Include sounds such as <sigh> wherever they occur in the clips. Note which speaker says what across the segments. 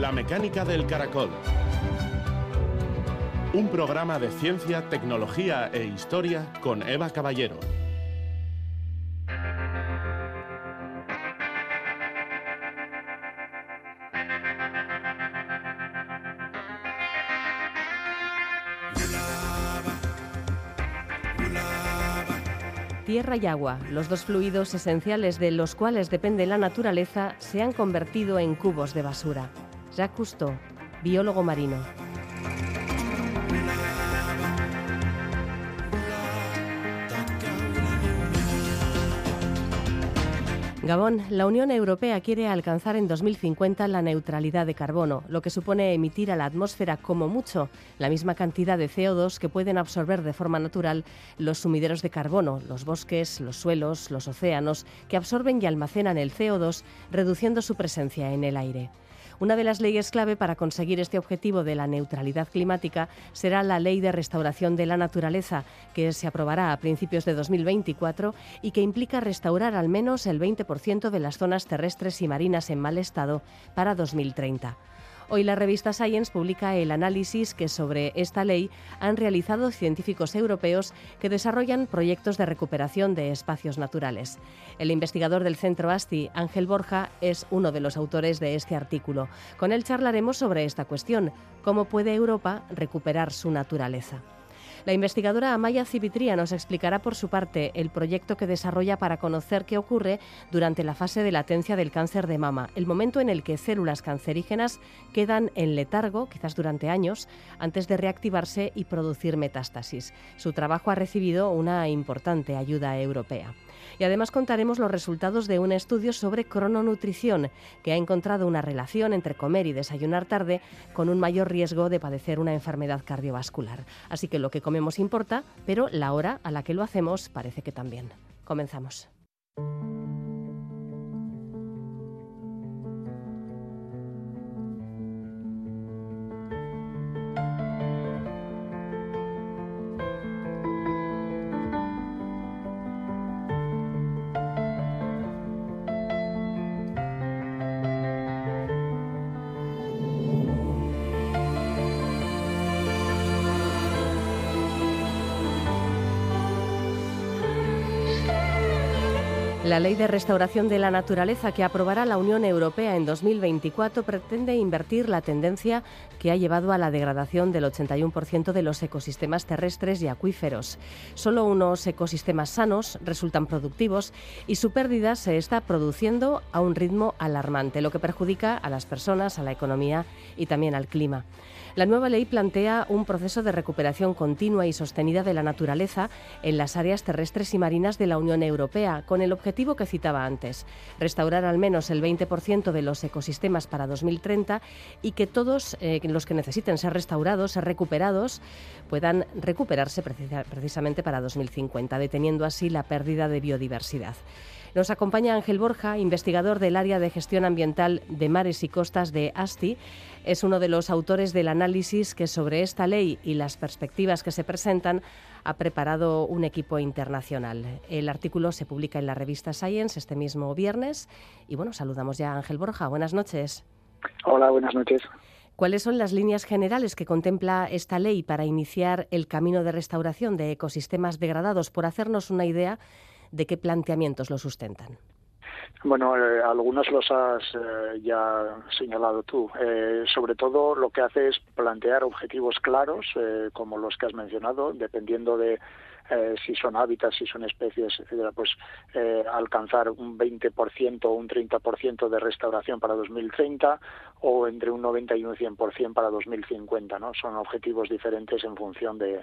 Speaker 1: La mecánica del caracol. Un programa de ciencia, tecnología e historia con Eva Caballero.
Speaker 2: Tierra y agua, los dos fluidos esenciales de los cuales depende la naturaleza, se han convertido en cubos de basura. Jacques Cousteau, biólogo marino. Gabón, la Unión Europea quiere alcanzar en 2050 la neutralidad de carbono, lo que supone emitir a la atmósfera como mucho la misma cantidad de CO2 que pueden absorber de forma natural los sumideros de carbono, los bosques, los suelos, los océanos, que absorben y almacenan el CO2, reduciendo su presencia en el aire. Una de las leyes clave para conseguir este objetivo de la neutralidad climática será la Ley de Restauración de la Naturaleza, que se aprobará a principios de 2024 y que implica restaurar al menos el 20% de las zonas terrestres y marinas en mal estado para 2030. Hoy la revista Science publica el análisis que sobre esta ley han realizado científicos europeos que desarrollan proyectos de recuperación de espacios naturales. El investigador del Centro ASTI, Ángel Borja, es uno de los autores de este artículo. Con él charlaremos sobre esta cuestión, cómo puede Europa recuperar su naturaleza. La investigadora Amaya Civitría nos explicará por su parte el proyecto que desarrolla para conocer qué ocurre durante la fase de latencia del cáncer de mama, el momento en el que células cancerígenas quedan en letargo, quizás durante años, antes de reactivarse y producir metástasis. Su trabajo ha recibido una importante ayuda europea. Y además contaremos los resultados de un estudio sobre crononutrición, que ha encontrado una relación entre comer y desayunar tarde con un mayor riesgo de padecer una enfermedad cardiovascular. Así que lo que comemos importa, pero la hora a la que lo hacemos parece que también. Comenzamos. La Ley de Restauración de la Naturaleza que aprobará la Unión Europea en 2024 pretende invertir la tendencia que ha llevado a la degradación del 81% de los ecosistemas terrestres y acuíferos. Solo unos ecosistemas sanos resultan productivos y su pérdida se está produciendo a un ritmo alarmante, lo que perjudica a las personas, a la economía y también al clima. La nueva ley plantea un proceso de recuperación continua y sostenida de la naturaleza en las áreas terrestres y marinas de la Unión Europea, con el objetivo que citaba antes, restaurar al menos el 20% de los ecosistemas para 2030 y que todos eh, los que necesiten ser restaurados, ser recuperados, puedan recuperarse precisamente para 2050, deteniendo así la pérdida de biodiversidad. Nos acompaña Ángel Borja, investigador del área de gestión ambiental de mares y costas de ASTI. Es uno de los autores del análisis que sobre esta ley y las perspectivas que se presentan ha preparado un equipo internacional. El artículo se publica en la revista Science este mismo viernes. Y bueno, saludamos ya a Ángel Borja. Buenas noches.
Speaker 3: Hola, buenas noches.
Speaker 2: ¿Cuáles son las líneas generales que contempla esta ley para iniciar el camino de restauración de ecosistemas degradados? Por hacernos una idea de qué planteamientos lo sustentan.
Speaker 3: Bueno, eh, algunos los has eh, ya señalado tú. Eh, sobre todo lo que hace es plantear objetivos claros, como los que has mencionado, dependiendo de si son hábitats, si son especies, etcétera, pues alcanzar un 20% o un 30% de restauración para 2030 o entre un 90 y un 100% para 2050, ¿no? Son objetivos diferentes en función de,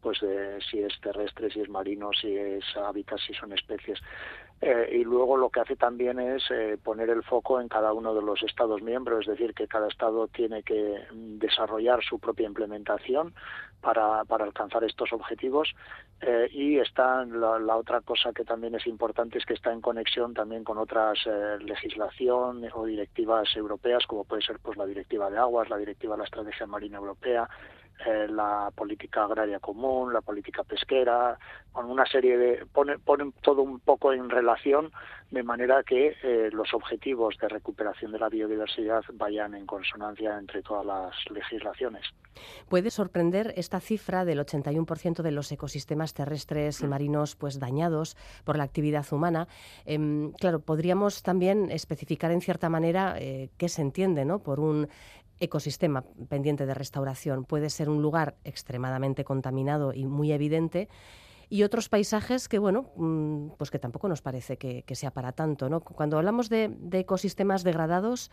Speaker 3: pues de si es terrestre, si es marino, si es hábitat, si son especies. Eh, y luego lo que hace también es eh, poner el foco en cada uno de los Estados miembros, es decir, que cada Estado tiene que desarrollar su propia implementación para, para alcanzar estos objetivos eh, y está la, otra cosa que también es importante es que está en conexión también con otras eh, legislación o directivas europeas como puede ser pues la directiva de aguas la directiva de la estrategia marina europea eh, la política agraria común, la política pesquera, con una serie de ponen, todo un poco en relación de manera que eh, los objetivos de recuperación de la biodiversidad vayan en consonancia entre todas las legislaciones.
Speaker 2: Puede sorprender esta cifra del 81% de los ecosistemas terrestres y mm. marinos pues dañados por la actividad humana. Em, claro, podríamos también especificar en cierta manera eh, qué se entiende ¿no? por un ecosistema pendiente de restauración. Puede ser un lugar extremadamente contaminado y muy evidente y otros paisajes que, bueno, mm, pues que tampoco nos parece que, sea para tanto. ¿no? Cuando hablamos de, ecosistemas degradados,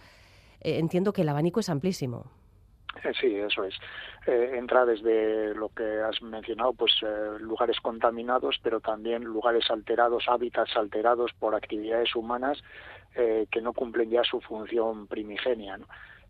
Speaker 2: eh, entiendo que el abanico es amplísimo.
Speaker 3: Eh, sí, eso es. Eh, entra desde lo que has mencionado, pues lugares contaminados, pero también lugares alterados, hábitats alterados por actividades humanas que no cumplen ya su función primigenia. ¿no?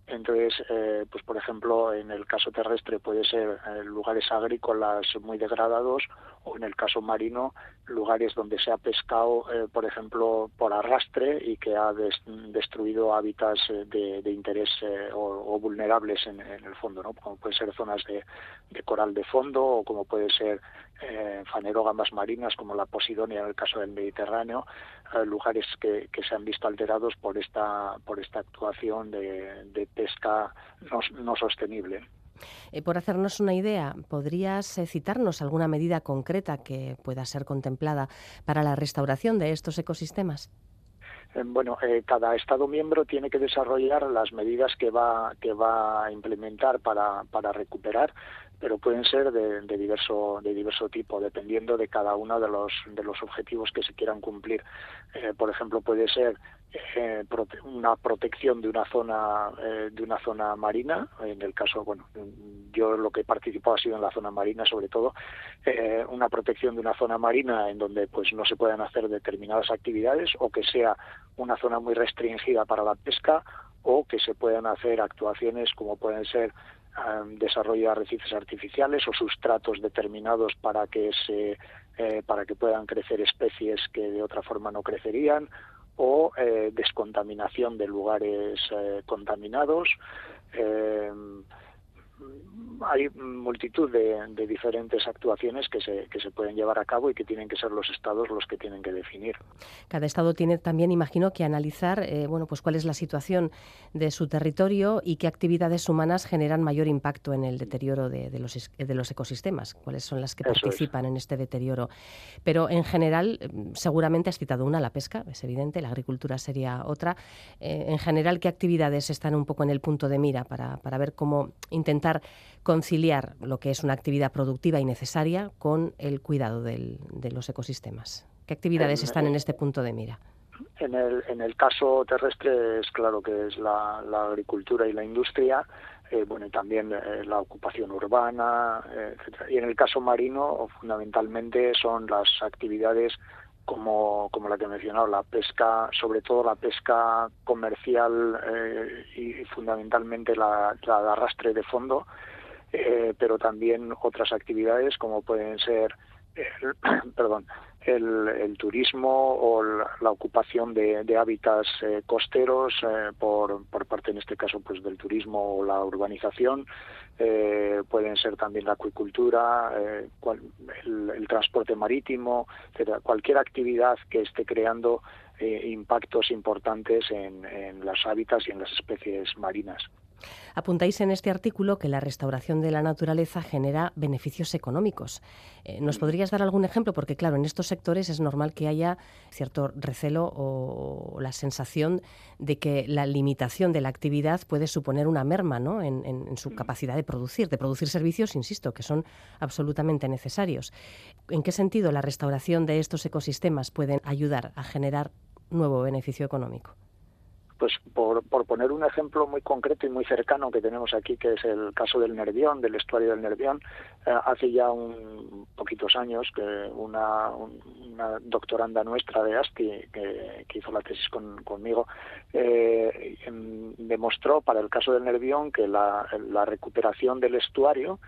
Speaker 3: Entonces, eh, pues por ejemplo, en el caso terrestre puede ser eh, lugares agrícolas muy degradados o en el caso marino lugares donde se ha pescado, eh, por ejemplo, por arrastre y que ha destruido hábitats de, interés o, vulnerables en, el fondo, ¿no? Como puede ser zonas de, coral de fondo o como puede ser fanerógamas marinas como la Posidonia en el caso del Mediterráneo, lugares que, se han visto alterados por esta por esta actuación de pesca no, sostenible.
Speaker 2: Eh, por hacernos una idea, ¿podrías eh, citarnos alguna medida concreta que pueda ser contemplada para la restauración de estos ecosistemas?
Speaker 3: Eh, bueno, cada Estado miembro tiene que desarrollar las medidas que va, que va a implementar para, para recuperar pero pueden ser de, de, diverso de diverso tipo dependiendo de cada uno de los de los objetivos que se quieran cumplir. Eh, por ejemplo puede ser eh, una protección de una zona eh, de una zona marina. En el caso bueno yo lo que he participado ha sido en la zona marina sobre todo una protección de una zona marina en donde pues no se puedan hacer determinadas actividades o que sea una zona muy restringida para la pesca o que se puedan hacer actuaciones como pueden ser desarrollo de arrecifes artificiales o sustratos determinados para que se eh, para que puedan crecer especies que de otra forma no crecerían o eh, descontaminación de lugares eh, contaminados hay multitud de, diferentes actuaciones que se, que se pueden llevar a cabo y que tienen que ser los estados los que tienen que definir.
Speaker 2: Cada estado tiene también, imagino, que analizar eh, bueno, pues cuál es la situación de su territorio y qué actividades humanas generan mayor impacto en el deterioro de, los, de los ecosistemas, cuáles son las que participan en este deterioro. Pero en general, mm, seguramente has citado una, la pesca, es evidente, la agricultura sería otra. Eh, en general, ¿qué actividades están un poco en el punto de mira para, para ver cómo intentar conciliar lo que es una actividad productiva y necesaria con el cuidado de los ecosistemas. ¿Qué actividades están en este punto de mira?
Speaker 3: En el, en el caso terrestre es claro que es la, agricultura y la industria, eh, bueno, y también eh, la ocupación urbana, eh, etcétera. Y en el caso marino, fundamentalmente son las actividades como, como la que he mencionado, la pesca, sobre todo la pesca comercial y fundamentalmente la, la de arrastre de fondo, eh, pero también otras actividades como pueden ser el, <clears throat> perdón, el, turismo o la, ocupación de, hábitats eh, costeros eh, por, por en este caso, pues del turismo o la urbanización. pueden ser también la acuicultura, el, transporte marítimo, Cualquier actividad que esté creando impactos importantes en, en los hábitats y en las especies marinas.
Speaker 2: Apuntáis en este artículo que la restauración de la naturaleza genera beneficios económicos. Eh, ¿Nos podrías dar algún ejemplo? Porque, claro, en estos sectores es normal que haya cierto recelo o la sensación de que la limitación de la actividad puede suponer una merma ¿no? en, en su capacidad de producir, de producir servicios, insisto, que son absolutamente necesarios. ¿En qué sentido la restauración de estos ecosistemas pueden ayudar a generar nuevo beneficio económico?
Speaker 3: Pues por, por, poner un ejemplo muy concreto y muy cercano que tenemos aquí, que es el caso del Nervión, del estuario del Nervión, eh, hace ya un poquitos años que una, una doctoranda nuestra de ASTI, que, hizo la tesis conmigo, eh, em, demostró para el caso del Nervión que la recuperación del estuario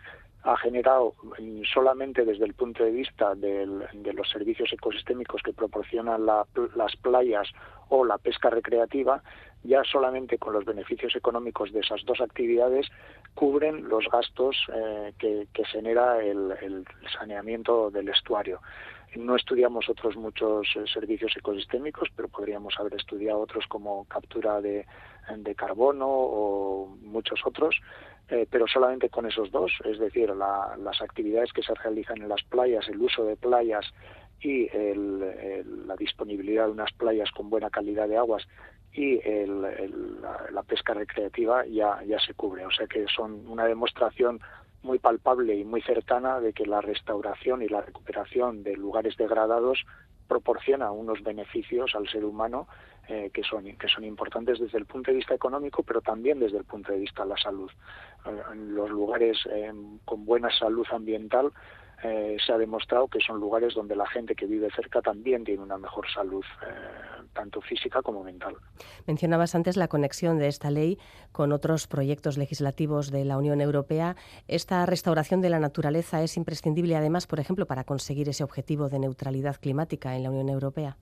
Speaker 3: ha generado solamente desde el punto de vista de los servicios ecosistémicos que proporcionan las playas o la pesca recreativa, ya solamente con los beneficios económicos de esas dos actividades cubren los gastos eh, que, genera el, saneamiento del estuario. No estudiamos otros muchos eh, servicios ecosistémicos, pero podríamos haber estudiado otros como captura de, carbono o muchos otros, eh, pero solamente con esos dos, es decir, las actividades que se realizan en las playas, el uso de playas y la disponibilidad de unas playas con buena calidad de aguas y la, pesca recreativa ya, ya se cubre. O sea que son una demostración muy palpable y muy cercana de que la restauración y la recuperación de lugares degradados proporciona unos beneficios al ser humano eh, que son que son importantes desde el punto de vista económico pero también desde el punto de vista de la salud. Eh, los lugares eh, con buena salud ambiental eh, se ha demostrado que son lugares donde la gente que vive cerca también tiene una mejor salud, eh, tanto física como mental.
Speaker 2: Mencionabas antes la conexión de esta ley con otros proyectos legislativos de la Unión Europea. ¿Esta restauración de la naturaleza es imprescindible además, por ejemplo, para conseguir ese objetivo de neutralidad climática en la Unión Europea?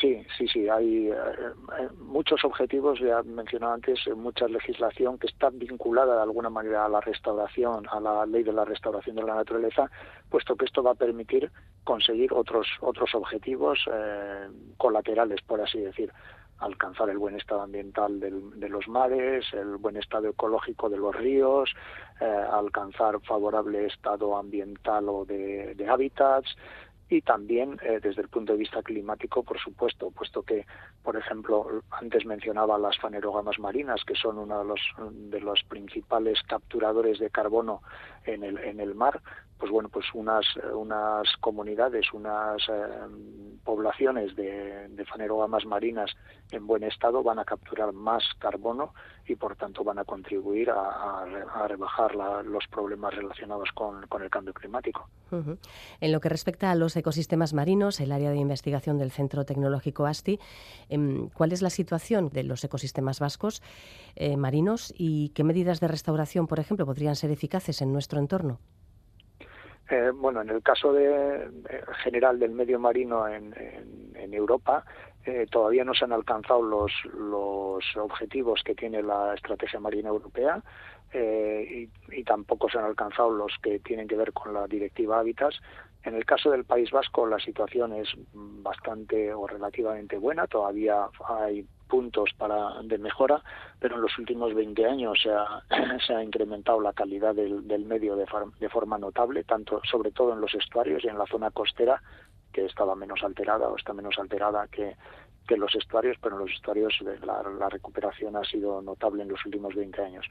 Speaker 3: Sí, sí, sí. Hay, eh, eh, muchos objetivos, ya mencionado antes, eh, mucha legislación que está vinculada de alguna manera a la restauración, a la ley de la restauración de la naturaleza, puesto que esto va a permitir conseguir otros otros objetivos colaterales, por así decir alcanzar el buen estado ambiental de los mares, el buen estado ecológico de los ríos, alcanzar favorable estado ambiental o de hábitats, y también eh, desde el punto de vista climático, por supuesto, puesto que, por ejemplo, antes mencionaba las fanerógamas marinas, que son uno de los, de los principales capturadores de carbono en el, en el mar, pues bueno, pues unas, unas comunidades, unas eh, poblaciones de, de fanerógamas marinas en buen estado van a capturar más carbono y por tanto van a contribuir a, rebajar los problemas relacionados con, el cambio climático.
Speaker 2: En lo que respecta a los ecosistemas marinos, el área de investigación del Centro Tecnológico ASTI, em, ¿cuál es la situación de los ecosistemas vascos eh, marinos y qué medidas de restauración, por ejemplo, podrían ser eficaces en nuestro entorno?
Speaker 3: Eh, bueno, en el caso de, general del medio marino en, Europa, eh, todavía no se han alcanzado los, los objetivos que tiene la estrategia marina europea eh, y, tampoco se han alcanzado los que tienen que ver con la directiva Hábitats. En el caso del País Vasco la situación es bastante o relativamente buena, todavía hay puntos para de mejora, pero en los últimos 20 años <clears throat> se ha, incrementado la calidad del, del medio de, de, forma notable, tanto sobre todo en los estuarios y en la zona costera, que estaba menos alterada o está menos alterada que, que los estuarios, pero en los estuarios la, la, recuperación ha sido notable en los últimos 20 años.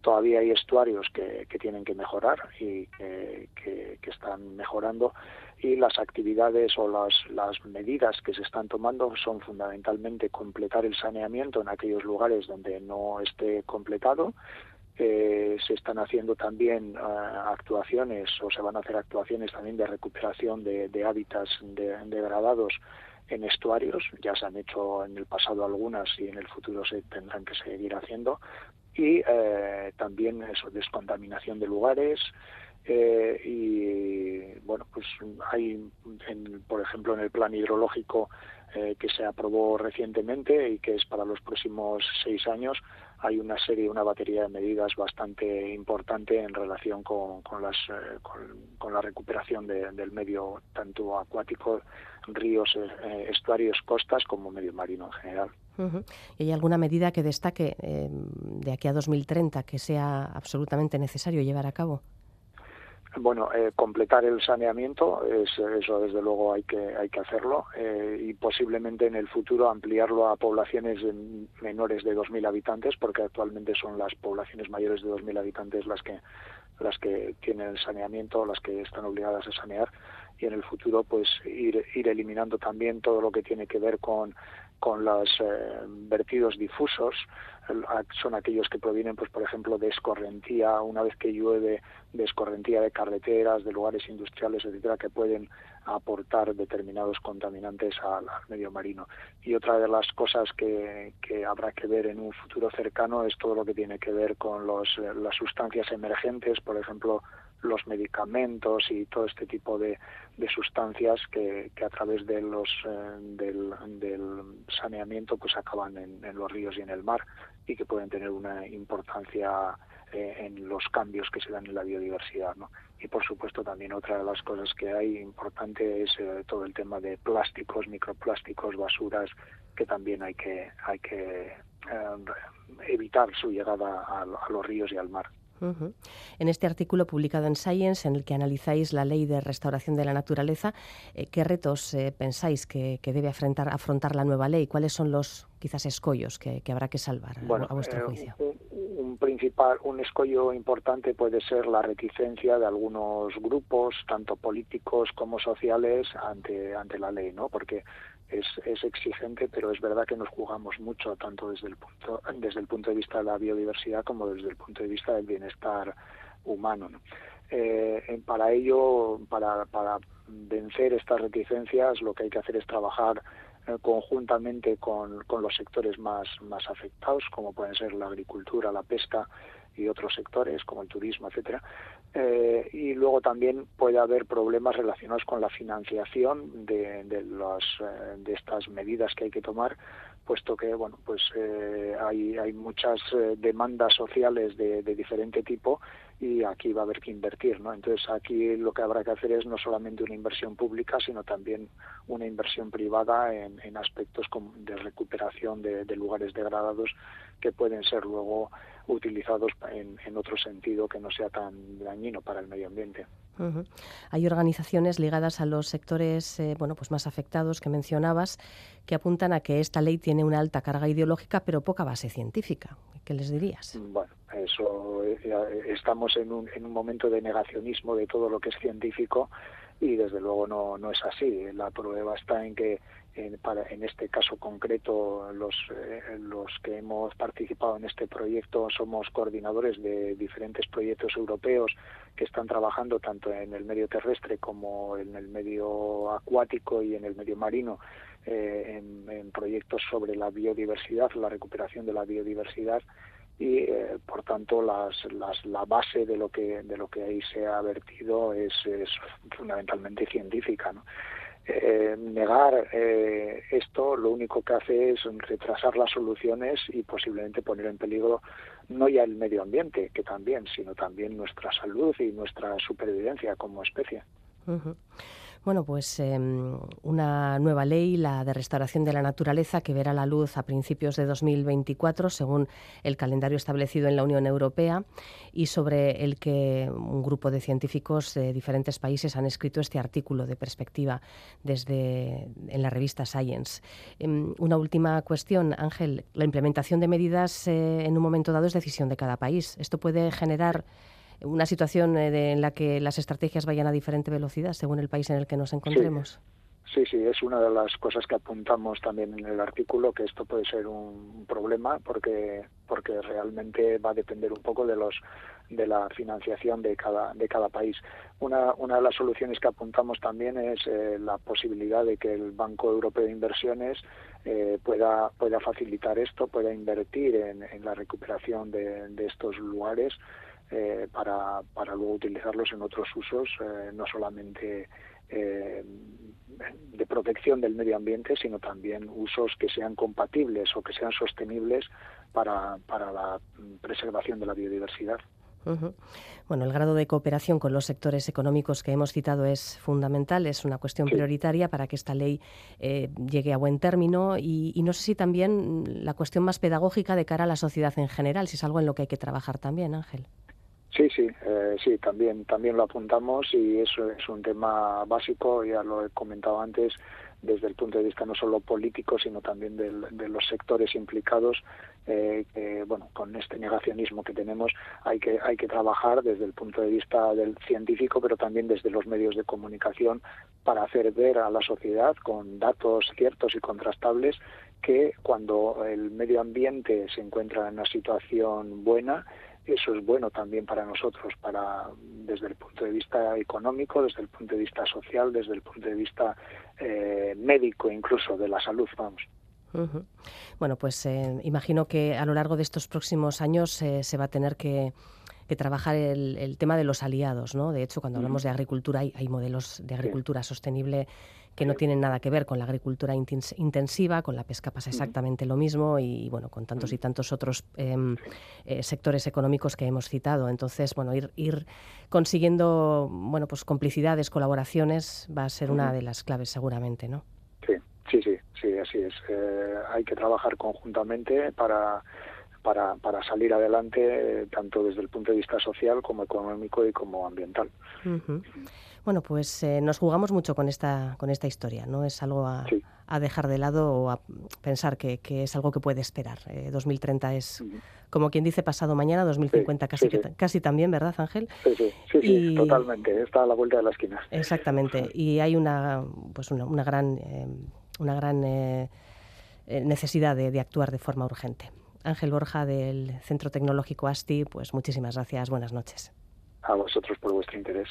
Speaker 3: Todavía hay estuarios que, tienen que mejorar y que, están mejorando y las actividades o las, medidas que se están tomando son fundamentalmente completar el saneamiento en aquellos lugares donde no esté completado. Eh, se están haciendo también eh, actuaciones o se van a hacer actuaciones también de recuperación de, de hábitats degradados en estuarios, ya se han hecho en el pasado algunas y en el futuro se tendrán que seguir haciendo, y eh, también eso, descontaminación de lugares, eh, y bueno, pues hay, por ejemplo, en el plan hidrológico eh, que se aprobó recientemente y que es para los próximos seis años, hay una serie, una batería de medidas bastante importante en relación con, con las, eh, con, la recuperación del medio tanto acuático, ríos, estuarios, costas, como medio marino en general.
Speaker 2: ¿Y hay alguna medida que destaque de aquí a 2030 que sea absolutamente necesario llevar a cabo?
Speaker 3: Bueno, eh, completar el saneamiento, es, eso desde luego hay que, hay que hacerlo eh, y posiblemente en el futuro ampliarlo a poblaciones menores de 2.000 habitantes, porque actualmente son las poblaciones mayores de 2.000 habitantes las que, las que tienen el saneamiento, las que están obligadas a sanear y en el futuro pues ir, eliminando también todo lo que tiene que ver con con los eh, vertidos difusos. Son aquellos que provienen pues por ejemplo de escorrentía. Una vez que llueve de escorrentía de carreteras de lugares industriales etcétera que pueden aportar determinados contaminantes al, medio marino. Y otra de las cosas que, que, habrá que ver en un futuro cercano es todo lo que tiene que ver con los, las sustancias emergentes por ejemplo los medicamentos y todo este tipo de, sustancias que, a través de los eh, del, saneamiento pues acaban en, los ríos y en el mar y que pueden tener una importancia eh, en los cambios que se dan en la biodiversidad ¿no? y por supuesto también otra de las cosas que hay importante es eh, todo el tema de plásticos microplásticos basuras que también hay que hay que evitar su llegada a los ríos y al mar
Speaker 2: en este artículo publicado en Science, en el que analizáis la ley de restauración de la naturaleza, eh, ¿qué retos eh, pensáis que, debe afrontar, afrontar, la nueva ley? ¿Cuáles son los quizás escollos que, habrá que salvar a vuestro eh, juicio?
Speaker 3: Un, principal, un escollo importante puede ser la reticencia de algunos grupos, tanto políticos como sociales, ante, ante la ley, ¿no? Porque es, es, exigente, pero es verdad que nos jugamos mucho tanto desde el punto desde el punto de vista de la biodiversidad como desde el punto de vista del bienestar humano. Eh, para ello, para, para vencer estas reticencias, lo que hay que hacer es trabajar eh, conjuntamente con, con, los sectores más, más afectados, como pueden ser la agricultura, la pesca y otros sectores como el turismo, etcétera. Eh, y luego también puede haber problemas relacionados con la financiación de, de, las, eh, de estas medidas que hay que tomar, puesto que bueno, pues eh, hay, hay muchas demandas sociales de, de diferente tipo y aquí va a haber que invertir, ¿no? Entonces aquí lo que habrá que hacer es no solamente una inversión pública, sino también una inversión privada en, en aspectos de recuperación de, lugares degradados que pueden ser luego utilizados en, en, otro sentido que no sea tan dañino para el medio ambiente.
Speaker 2: Hay organizaciones ligadas a los sectores eh, bueno, pues más afectados que mencionabas que apuntan a que esta ley tiene una alta carga ideológica pero poca base científica. ¿Qué les dirías?
Speaker 3: Bueno, eso eh, estamos en un, en un momento de negacionismo de todo lo que es científico y desde luego no, no es así. La prueba está en que en, para, en este caso concreto los, eh, los que hemos participado en este proyecto somos coordinadores de diferentes proyectos europeos que están trabajando tanto en el medio terrestre como en el medio acuático y en el medio marino eh, en, proyectos sobre la biodiversidad, la recuperación de la biodiversidad y eh, por tanto las, las, la base de lo que de lo que ahí se ha vertido es, es fundamentalmente científica ¿no? eh, negar eh, esto lo único que hace es retrasar las soluciones y posiblemente poner en peligro no ya el medio ambiente que también sino también nuestra salud y nuestra supervivencia como especie
Speaker 2: bueno, pues em, una nueva ley, la de restauración de la naturaleza, que verá la luz a principios de 2024, según el calendario establecido en la Unión Europea, y sobre el que un grupo de científicos de diferentes países han escrito este artículo de perspectiva desde en la revista Science. Em, una última cuestión, Ángel. La implementación de medidas eh, en un momento dado es decisión de cada país. Esto puede generar una situación eh, en la que las estrategias vayan a diferente velocidad según el país en el que nos encontremos.
Speaker 3: Sí. Sí, es una de las cosas que apuntamos también en el artículo, que esto puede ser un problema porque, porque realmente va a depender un poco de los de la financiación de cada, de cada país. Una, una de las soluciones que apuntamos también es eh, la posibilidad de que el Banco Europeo de Inversiones eh, pueda, pueda facilitar esto, pueda invertir en, en la recuperación de, de estos lugares eh, para, para luego utilizarlos en otros usos, eh, no solamente eh, de protección del medio ambiente, sino también usos que sean compatibles o que sean sostenibles para, para la preservación de la biodiversidad.
Speaker 2: Bueno, el grado de cooperación con los sectores económicos que hemos citado es fundamental, es una cuestión prioritaria para que esta ley llegue a buen término y, y, no sé si también la cuestión más pedagógica de cara a la sociedad en general, si es algo en lo que hay que trabajar también, Ángel.
Speaker 3: Sí, sí, eh, sí, también, también lo apuntamos y eso es un tema básico, ya lo he comentado antes, desde el punto de vista no solo político, sino también de los sectores implicados, eh, bueno, con este negacionismo que tenemos hay que, hay que trabajar desde el punto de vista del científico, pero también desde los medios de comunicación para hacer ver a la sociedad con datos ciertos y contrastables que cuando el medio ambiente se encuentra en una situación buena, eso es bueno también para nosotros, para desde el punto de vista económico, desde el punto de vista social, desde el punto de vista eh, médico incluso de la salud, vamos.
Speaker 2: Bueno, pues eh, imagino que a lo largo de estos próximos años eh, se va a tener que, trabajar el, tema de los aliados, ¿no? De hecho, cuando hablamos de agricultura hay, modelos de agricultura sostenible que no tienen nada que ver con la agricultura intensiva, con la pesca pasa exactamente lo mismo y bueno, con tantos y tantos otros em, eh, sectores económicos que hemos citado. Entonces, bueno, ir, ir consiguiendo bueno, pues complicidades, colaboraciones va a ser una de las claves seguramente, ¿no?
Speaker 3: Sí, sí, sí, sí, así es. Eh, hay que trabajar conjuntamente para para, para salir adelante tanto desde el punto de vista social como económico y como ambiental.
Speaker 2: Bueno, pues eh, nos jugamos mucho con esta, con esta historia, ¿no? Es algo a, dejar de lado o a pensar que, es algo que puede esperar. 2030 eh, es, como quien dice, pasado mañana, 2050 casi, casi también, ¿verdad, Ángel?
Speaker 3: Sí, sí, totalmente. Está a la vuelta de la esquina.
Speaker 2: Exactamente. Y hay una, pues una, una gran, eh, una gran necesidad de, de actuar de forma urgente. Ángel Borja del Centro Tecnológico ASTI, pues muchísimas gracias. Buenas noches.
Speaker 3: A vosotros por vuestro interés.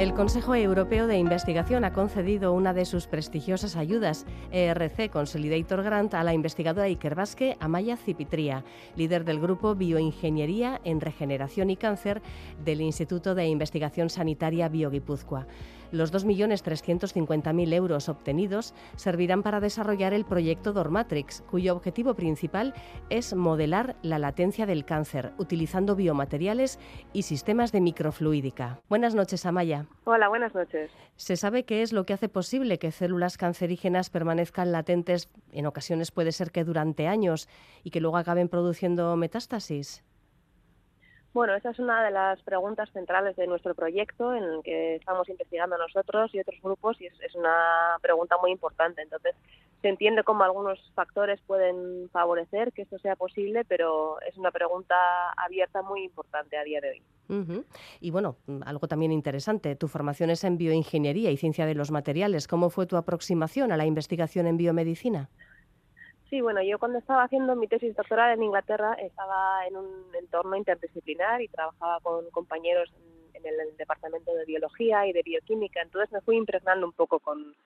Speaker 2: El Consejo Europeo de Investigación ha concedido una de sus prestigiosas ayudas, ERC Consolidator Grant, a la investigadora Iker Basque Amaya Cipitría, líder del grupo Bioingeniería en Regeneración y Cáncer del Instituto de Investigación Sanitaria Bioguipúzcoa. Los 2.350.000 euros obtenidos servirán para desarrollar el proyecto Dormatrix, cuyo objetivo principal es modelar la latencia del cáncer utilizando biomateriales y sistemas de microfluídica. Buenas noches, Amaya.
Speaker 4: Hola, buenas noches.
Speaker 2: ¿Se sabe qué es lo que hace posible que células cancerígenas permanezcan latentes? En ocasiones puede ser que durante años y que luego acaben produciendo metástasis.
Speaker 4: Bueno, esa es una de las preguntas centrales de nuestro proyecto en el que estamos investigando nosotros y otros grupos y es, una pregunta muy importante. Entonces, se entiende cómo algunos factores pueden favorecer que esto sea posible, pero es una pregunta abierta muy importante a día de hoy.
Speaker 2: Y bueno, algo también interesante, tu formación es en bioingeniería y ciencia de los materiales. ¿Cómo fue tu aproximación a la investigación en biomedicina?
Speaker 4: Sí, bueno, yo cuando estaba haciendo mi tesis doctoral en Inglaterra estaba en un entorno interdisciplinar y trabajaba con compañeros en, el, departamento de biología y de bioquímica, entonces me fui impregnando un poco con,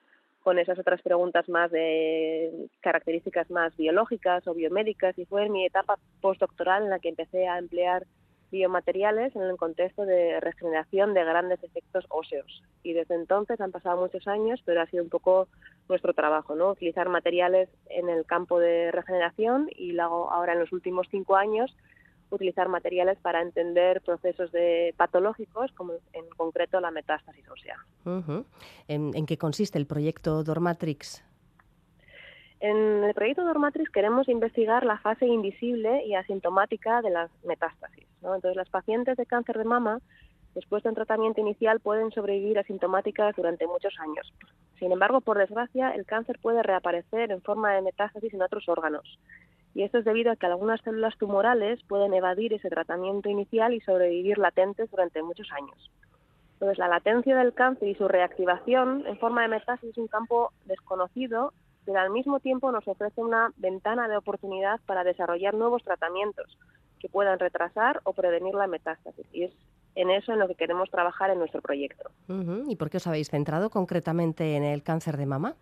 Speaker 4: con esas otras preguntas más de características más biológicas o biomédicas y fue en mi etapa postdoctoral en la que empecé a emplear biomateriales en el contexto de regeneración de grandes efectos óseos. Y desde entonces han pasado muchos años, pero ha sido un poco nuestro trabajo, ¿no? Utilizar materiales en el campo de regeneración y luego ahora en los últimos cinco años utilizar materiales para entender procesos de patológicos, como en concreto la metástasis ósea.
Speaker 2: ¿En, qué consiste el proyecto Dormatrix?
Speaker 4: En el proyecto Dormatrix queremos investigar la fase invisible y asintomática de las metástasis. Entonces, las pacientes de cáncer de mama, después de un tratamiento inicial, pueden sobrevivir asintomáticas durante muchos años. Sin embargo, por desgracia, el cáncer puede reaparecer en forma de metástasis en otros órganos. Y esto es debido a que algunas células tumorales pueden evadir ese tratamiento inicial y sobrevivir latentes durante muchos años. Entonces, la latencia del cáncer y su reactivación en forma de metástasis es un campo desconocido, pero al mismo tiempo nos ofrece una ventana de oportunidad para desarrollar nuevos tratamientos que puedan retrasar o prevenir la metástasis. En eso en lo que queremos trabajar en nuestro proyecto.
Speaker 2: ¿Y por qué os habéis centrado concretamente en el cáncer de mama?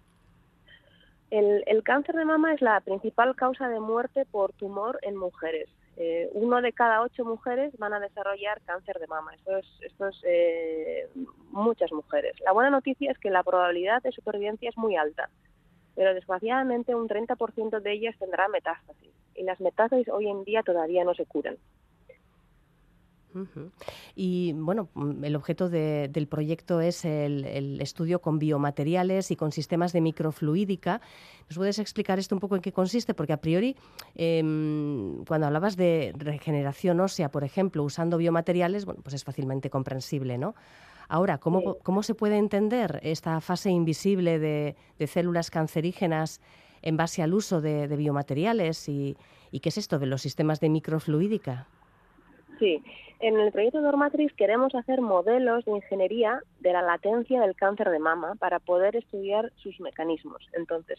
Speaker 4: El, cáncer de mama es la principal causa de muerte por tumor en mujeres. Eh, uno de cada ocho mujeres van a desarrollar cáncer de mama. Esto es, esto es eh, muchas mujeres. La buena noticia es que la probabilidad de supervivencia es muy alta, pero desgraciadamente un 30% de ellas tendrá metástasis. Y las metástasis hoy en día todavía no se curan.
Speaker 2: Y bueno, mm, el objeto del proyecto es el, estudio con biomateriales y con sistemas de microfluídica. ¿Nos puedes explicar esto un poco en qué consiste? Porque a priori, em, cuando hablabas de regeneración ósea, por ejemplo, usando biomateriales, bueno, pues es fácilmente comprensible, ¿no? Ahora, ¿cómo, ¿cómo se puede entender esta fase invisible de, células cancerígenas en base al uso de, biomateriales? Y, ¿Y qué es esto de los sistemas de microfluídica?
Speaker 4: Sí, en el proyecto Dormatrix queremos hacer modelos de ingeniería de la latencia del cáncer de mama para poder estudiar sus mecanismos. Entonces,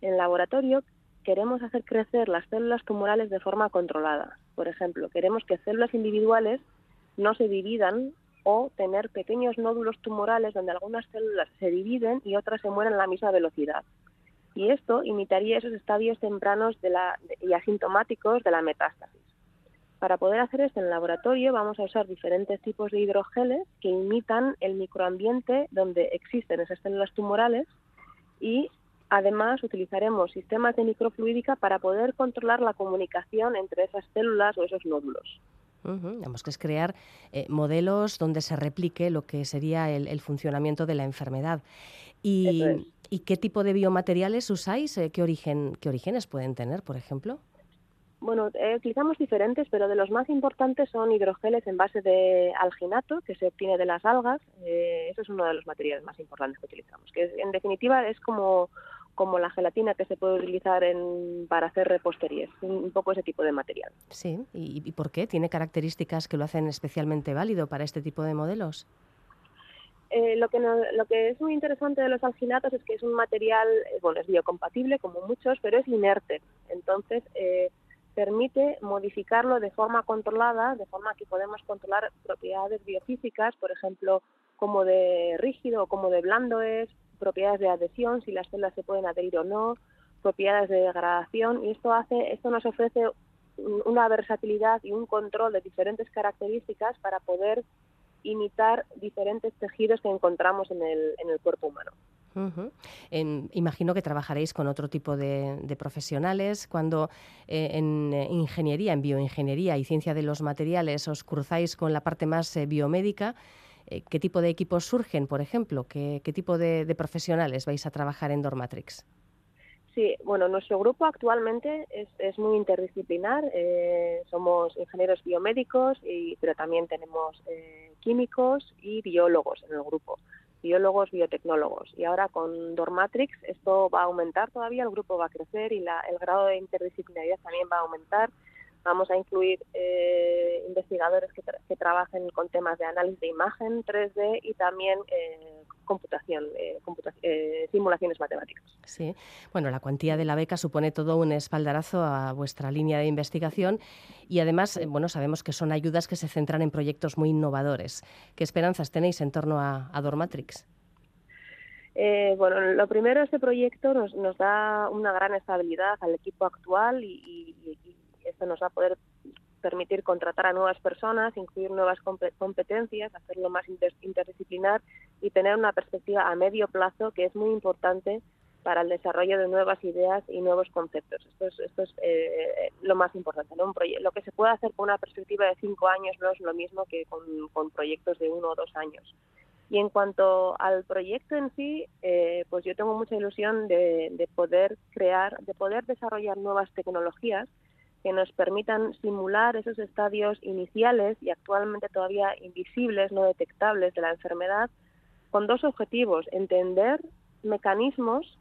Speaker 4: en el laboratorio queremos hacer crecer las células tumorales de forma controlada. Por ejemplo, queremos que células individuales no se dividan o tener pequeños nódulos tumorales donde algunas células se dividen y otras se mueren a la misma velocidad. Y esto imitaría esos estadios tempranos de la, y asintomáticos de la metástasis. Para poder hacer esto en el laboratorio vamos a usar diferentes tipos de hidrogeles que imitan el microambiente donde existen esas células tumorales y además utilizaremos sistemas de microfluídica para poder controlar la comunicación entre esas células o esos nódulos.
Speaker 2: Tenemos que es crear eh, modelos donde se replique lo que sería el, funcionamiento de la enfermedad. Y, qué tipo de biomateriales usáis? Eh, ¿Qué, origen, ¿Qué orígenes pueden tener, por ejemplo?
Speaker 4: Bueno, eh, utilizamos diferentes, pero de los más importantes son hidrogeles en base de alginato, que se obtiene de las algas. Eh, eso es uno de los materiales más importantes que utilizamos. Que en definitiva es como, como la gelatina que se puede utilizar en, para hacer reposterías, un, poco ese tipo de material.
Speaker 2: Sí, ¿Y, por qué? ¿Tiene características que lo hacen especialmente válido para este tipo de modelos?
Speaker 4: Eh, lo, que lo que es muy interesante de los alginatos es que es un material, bueno, es biocompatible como muchos, pero es inerte. Entonces, eh, permite modificarlo de forma controlada, de forma que podemos controlar propiedades biofísicas, por ejemplo, como de rígido o como de blando es, propiedades de adhesión, si las células se pueden adherir o no, propiedades de degradación, y esto hace, esto nos ofrece una versatilidad y un control de diferentes características para poder imitar diferentes tejidos que encontramos en el, en el cuerpo humano
Speaker 2: imagino que trabajaréis con otro tipo de, profesionales. Cuando eh, en eh, ingeniería, en bioingeniería y ciencia de los materiales os cruzáis con la parte más eh, biomédica, ¿qué tipo de equipos surgen, por ejemplo? ¿Qué, tipo de, profesionales vais a trabajar en Dormatrix?
Speaker 4: Sí, bueno, nuestro grupo actualmente es, muy interdisciplinar. somos ingenieros biomédicos, y, pero también tenemos químicos y biólogos en el grupo biólogos, biotecnólogos. Y ahora con Dormatrix esto va a aumentar todavía, el grupo va a crecer y la, el grado de interdisciplinaridad también va a aumentar. Vamos a incluir eh, investigadores que, que, trabajen con temas de análisis de imagen 3D y también eh, computación, eh, simulaciones matemáticas.
Speaker 2: Sí, bueno, la cuantía de la beca supone todo un espaldarazo a vuestra línea de investigación y además, bueno, sabemos que son ayudas que se centran en proyectos muy innovadores. ¿Qué esperanzas tenéis en torno a, Dormatrix?
Speaker 4: bueno, lo primero, este proyecto nos, nos, da una gran estabilidad al equipo actual y, esto nos va a poder permitir contratar a nuevas personas, incluir nuevas competencias, hacerlo más interdisciplinar y tener una perspectiva a medio plazo que es muy importante para el desarrollo de nuevas ideas y nuevos conceptos. Esto es, esto es eh, lo más importante. ¿no? lo que se puede hacer con una perspectiva de cinco años no es lo mismo que con, proyectos de uno o dos años. Y en cuanto al proyecto en sí, eh, pues yo tengo mucha ilusión de poder crear, de poder desarrollar nuevas tecnologías que nos permitan simular esos estadios iniciales y actualmente todavía invisibles, no detectables de la enfermedad, con dos objetivos, entender mecanismos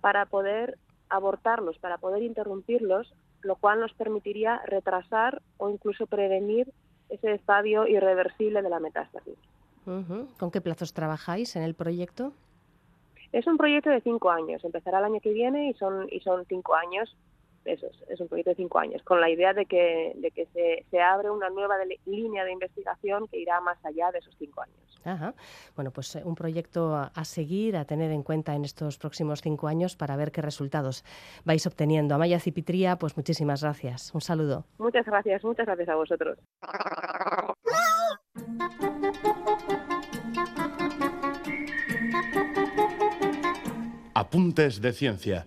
Speaker 4: para poder abortarlos, para poder interrumpirlos, lo cual nos permitiría retrasar o incluso prevenir ese estadio irreversible de la metástasis.
Speaker 2: ¿Con qué plazos trabajáis en el proyecto?
Speaker 4: Es un proyecto de cinco años. Empezará el año que viene y son, y son cinco años eso es, un proyecto de cinco años, con la idea de que, de que se, se abre una nueva línea de investigación que irá más allá de esos cinco años.
Speaker 2: Ajá. Bueno, pues eh, un proyecto a, seguir, a tener en cuenta en estos próximos cinco años para ver qué resultados vais obteniendo. Amaya Cipitría, pues muchísimas gracias. Un saludo.
Speaker 4: Muchas gracias, muchas gracias a vosotros.
Speaker 1: Apuntes de ciencia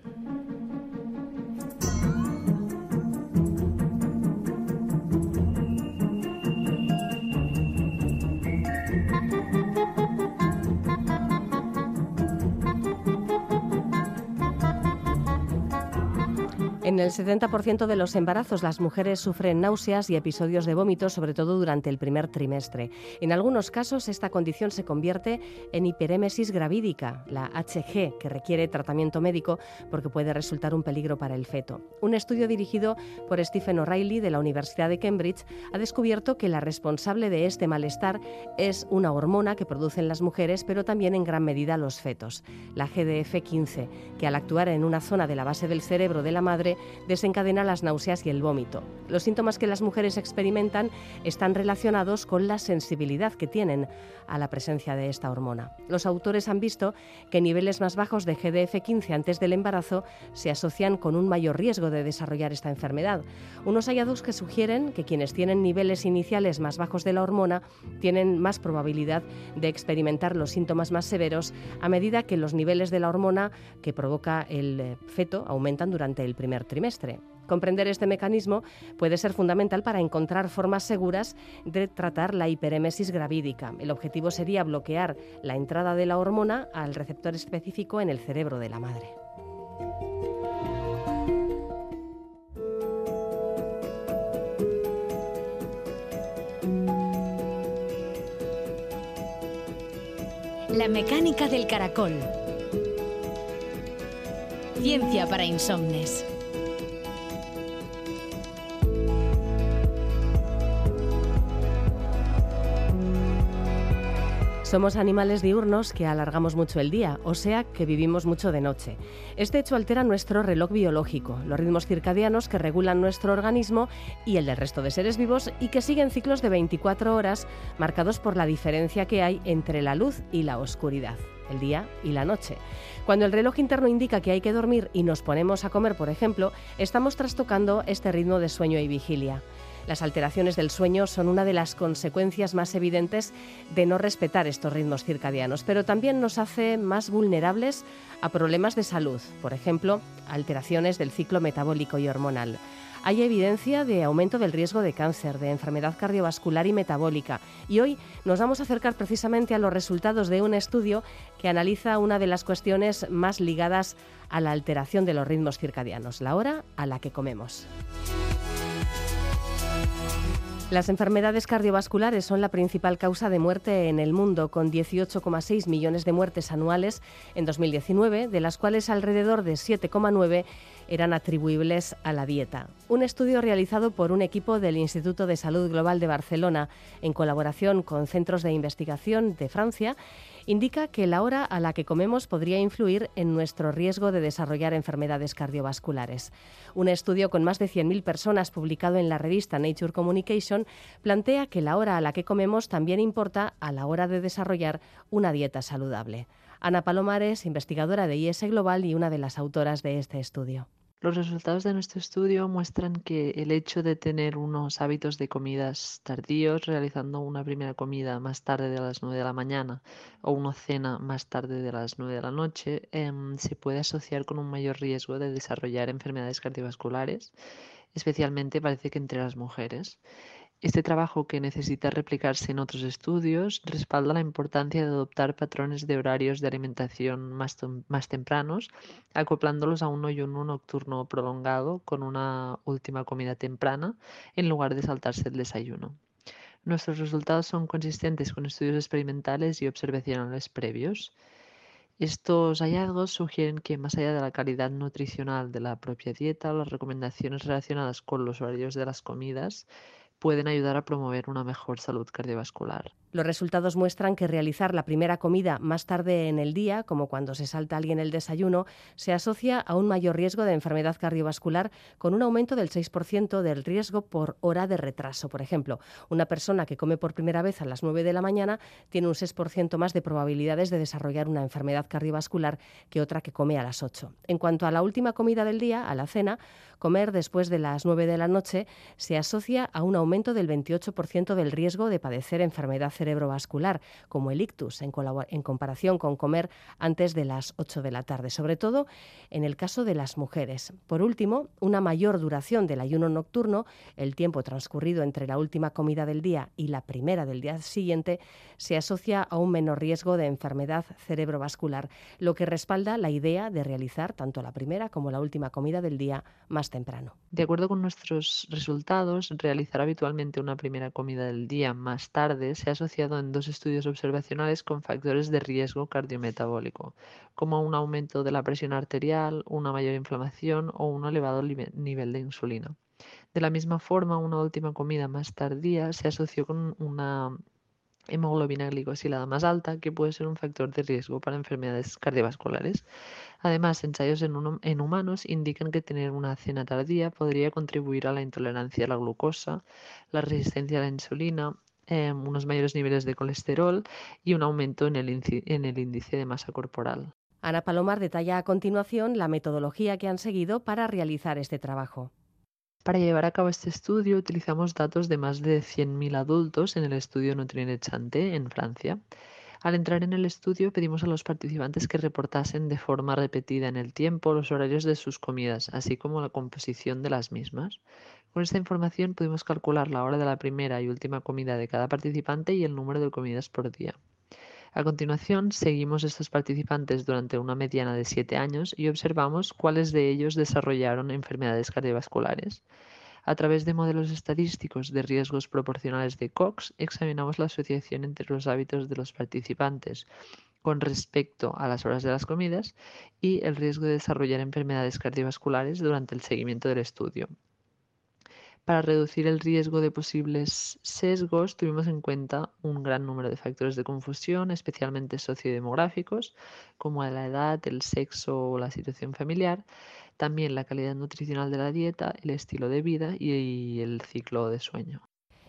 Speaker 2: En el 70% de los embarazos las mujeres sufren náuseas y episodios de vómito, sobre todo durante el primer trimestre. En algunos casos esta condición se convierte en hiperémesis gravídica, la HG, que requiere tratamiento médico porque puede resultar un peligro para el feto. Un estudio dirigido por Stephen O'Reilly de la Universidad de Cambridge ha descubierto que la responsable de este malestar es una hormona que producen las mujeres, pero también en gran medida los fetos, la GDF15, que al actuar en una zona de la base del cerebro de la madre desencadena las náuseas y el vómito. Los síntomas que las mujeres experimentan están relacionados con la sensibilidad que tienen a la presencia de esta hormona. Los autores han visto que niveles más bajos de GDF15 antes del embarazo se asocian con un mayor riesgo de desarrollar esta enfermedad. Unos hallados que sugieren que quienes tienen niveles iniciales más bajos de la hormona tienen más probabilidad de experimentar los síntomas más severos a medida que los niveles de la hormona que provoca el eh, feto aumentan durante el primer trimestre. Comprender este mecanismo puede ser fundamental para encontrar formas seguras de tratar la hiperemesis gravídica. El objetivo sería bloquear la entrada de la hormona al receptor específico en el cerebro de la madre.
Speaker 5: La mecánica del caracol. Ciencia para insomnes.
Speaker 2: Somos animales diurnos que alargamos mucho el día, o sea que vivimos mucho de noche. Este hecho altera nuestro reloj biológico, los ritmos circadianos que regulan nuestro organismo y el del resto de seres vivos y que siguen ciclos de 24 horas marcados por la diferencia que hay entre la luz y la oscuridad el día y la noche. Cuando el reloj interno indica que hay que dormir y nos ponemos a comer, por ejemplo, estamos trastocando este ritmo de sueño y vigilia. Las alteraciones del sueño son una de las consecuencias más evidentes de no respetar estos ritmos circadianos, pero también nos hace más vulnerables a problemas de salud, por ejemplo, alteraciones del ciclo metabólico y hormonal. Hay evidencia de aumento del riesgo de cáncer, de enfermedad cardiovascular y metabólica. Y hoy nos vamos a acercar precisamente a los resultados de un estudio que analiza una de las cuestiones más ligadas a la alteración de los ritmos circadianos, la hora a la que comemos. Las enfermedades cardiovasculares son la principal causa de muerte en el mundo, con 18,6 millones de muertes anuales en 2019, de las cuales alrededor de 7,9 eran atribuibles a la dieta. Un estudio realizado por un equipo del Instituto de Salud Global de Barcelona, en colaboración con centros de investigación de Francia, indica que la hora a la que comemos podría influir en nuestro riesgo de desarrollar enfermedades cardiovasculares. Un estudio con más de 100.000 personas publicado en la revista Nature Communication plantea que la hora a la que comemos también importa a la hora de desarrollar una dieta saludable. Ana Palomares, investigadora de IS Global y una de las autoras de este estudio.
Speaker 6: Los resultados de nuestro estudio muestran que el hecho de tener unos hábitos de comidas tardíos, realizando una primera comida más tarde de las 9 de la mañana o una cena más tarde de las 9 de la noche, em, se puede asociar con un mayor riesgo de desarrollar enfermedades cardiovasculares, especialmente parece que entre las mujeres. Este trabajo, que necesita replicarse en otros estudios, respalda la importancia de adoptar patrones de horarios de alimentación más, tempranos, acoplándolos a un ayuno nocturno prolongado con una última comida temprana en lugar de saltarse el desayuno. Nuestros resultados son consistentes con estudios experimentales y observacionales previos. Estos hallazgos sugieren que más allá de la calidad nutricional de la propia dieta las recomendaciones relacionadas con los horarios de las comidas, pueden ayudar a promover una mejor salud cardiovascular.
Speaker 2: Los resultados muestran que realizar la primera comida más tarde en el día, como cuando se salta alguien el desayuno, se asocia a un mayor riesgo de enfermedad cardiovascular con un aumento del 6% del riesgo por hora de retraso. Por ejemplo, una persona que come por primera vez a las 9 de la mañana tiene un 6% más de probabilidades de desarrollar una enfermedad cardiovascular que otra que come a las 8. En cuanto a la última comida del día, a la cena, comer después de las 9 de la noche se asocia a un aumento del 28% del riesgo de padecer enfermedad cerebral cerebrovascular, como el ictus, en, en comparación con comer antes de las 8 de la tarde, sobre todo en el caso de las mujeres. Por último, una mayor duración del ayuno nocturno, el tiempo transcurrido entre la última comida del día y la primera del día siguiente, se asocia a un menor riesgo de enfermedad cerebrovascular, lo que respalda la idea de realizar tanto la primera como la última comida del día más temprano.
Speaker 6: De acuerdo con nuestros resultados, realizar habitualmente una primera comida del día más tarde se ha en dos estudios observacionales con factores de riesgo cardiometabólico, como un aumento de la presión arterial, una mayor inflamación o un elevado nivel de insulina. De la misma forma, una última comida más tardía se asoció con una hemoglobina glicosilada más alta, que puede ser un factor de riesgo para enfermedades cardiovasculares. Además, ensayos en, humanos indican que tener una cena tardía podría contribuir a la intolerancia a la glucosa, la resistencia a la insulina, em, unos mayores niveles de colesterol y un aumento en el índice de masa corporal.
Speaker 2: Ana Palomar detalla a continuación la metodología que han seguido para realizar este trabajo.
Speaker 6: Para llevar a cabo este estudio utilizamos datos de más de 100.000 adultos en el estudio Nutrient Chanté en Francia. Al entrar en el estudio pedimos a los participantes que reportasen de forma repetida en el tiempo los horarios de sus comidas, así como la composición de las mismas. Con esta información pudimos calcular la hora de la primera y última comida de cada participante y el número de comidas por día. A continuación, seguimos estos participantes durante una mediana de siete años y observamos cuáles de ellos desarrollaron enfermedades cardiovasculares. A través de modelos estadísticos de riesgos proporcionales de Cox, examinamos la asociación entre los hábitos de los participantes con respecto a las horas de las comidas y el riesgo de desarrollar enfermedades cardiovasculares durante el seguimiento del estudio. Para reducir el riesgo de posibles sesgos, tuvimos en cuenta un gran número de factores de confusión, especialmente sociodemográficos, como la edad, el sexo o la situación familiar, también la calidad nutricional de la dieta, el estilo de vida y el ciclo de sueño.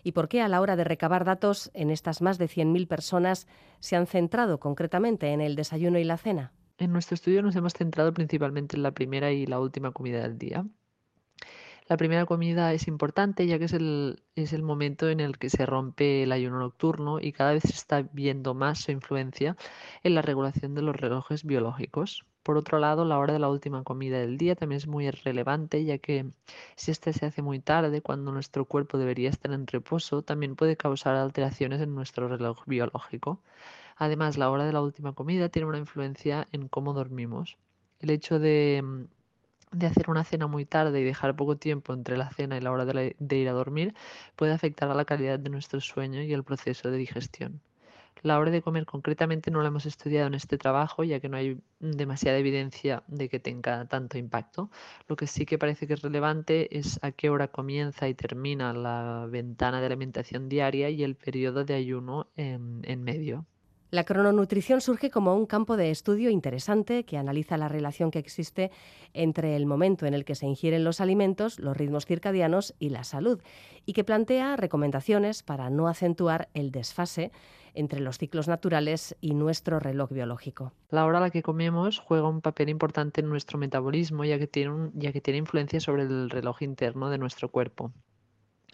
Speaker 2: ¿Y por qué a la hora de recabar datos en estas más de 100.000 personas se han centrado concretamente en el desayuno y la cena?
Speaker 6: En nuestro estudio nos hemos centrado principalmente en la primera y la última comida del día. La primera comida es importante ya que es el, es el momento en el que se rompe el ayuno nocturno y cada vez se está viendo más su influencia en la regulación de los relojes biológicos. Por otro lado, la hora de la última comida del día también es muy relevante, ya que si ésta se hace muy tarde, cuando nuestro cuerpo debería estar en reposo, también puede causar alteraciones en nuestro reloj biológico. Además, la hora de la última comida tiene una influencia en cómo dormimos. El hecho de de hacer una cena muy tarde y dejar poco tiempo entre la cena y la hora de, ir a dormir puede afectar a la calidad de nuestro sueño y el proceso de digestión. La hora de comer concretamente no la hemos estudiado en este trabajo ya que no hay demasiada evidencia de que tenga tanto impacto. Lo que sí que parece que es relevante es a qué hora comienza y termina la ventana de alimentación diaria y el periodo de ayuno en medio.
Speaker 2: La crononutrición surge como un campo de estudio interesante que analiza la relación que existe entre el momento en el que se ingieren los alimentos, los ritmos circadianos y la salud, y que plantea recomendaciones para no acentuar el desfase entre los ciclos naturales y nuestro reloj biológico.
Speaker 6: La hora a la que comemos juega un papel importante en nuestro metabolismo ya que tiene, ya que tiene influencia sobre el reloj interno de nuestro cuerpo.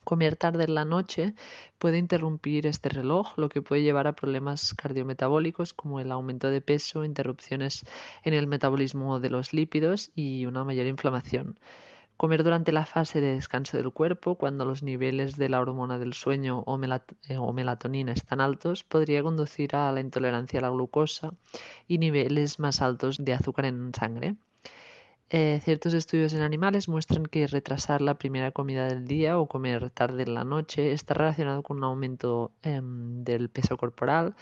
Speaker 6: Comer tarde en la noche puede interrumpir este reloj, lo que puede llevar a problemas cardiometabólicos como el aumento de peso, interrupciones en el metabolismo de los lípidos y una mayor inflamación. Comer durante la fase de descanso del cuerpo, cuando los niveles de la hormona del sueño o, eh, melatonina están altos, podría conducir a la intolerancia a la glucosa y niveles más altos de azúcar en sangre. Eh, ciertos estudios en animales muestran que retrasar la primera comida del día o comer tarde en la noche está relacionado con un aumento em, del peso corporal,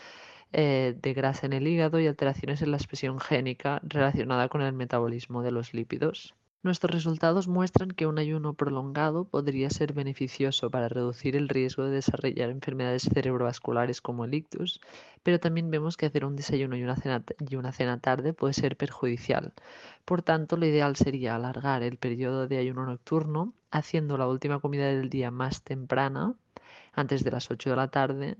Speaker 6: eh, de grasa en el hígado y alteraciones en la expresión génica relacionada con el metabolismo de los lípidos. Nuestros resultados muestran que un ayuno prolongado podría ser beneficioso para reducir el riesgo de desarrollar enfermedades cerebrovasculares como el ictus, pero también vemos que hacer un desayuno y una cena, tarde puede ser perjudicial. Por tanto, lo ideal sería alargar el periodo de ayuno nocturno, haciendo la última comida del día más temprana, antes de las 8 de la tarde,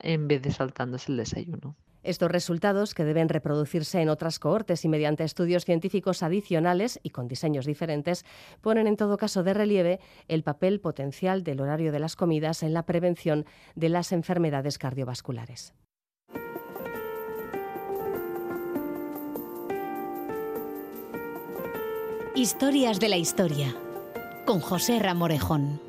Speaker 6: en vez de saltándose el desayuno.
Speaker 2: Estos resultados, que deben reproducirse en otras cohortes y mediante estudios científicos adicionales y con diseños diferentes, ponen en todo caso de relieve el papel potencial del horario de las comidas en la prevención de las enfermedades cardiovasculares.
Speaker 5: Historias de la historia con José Ramorejón.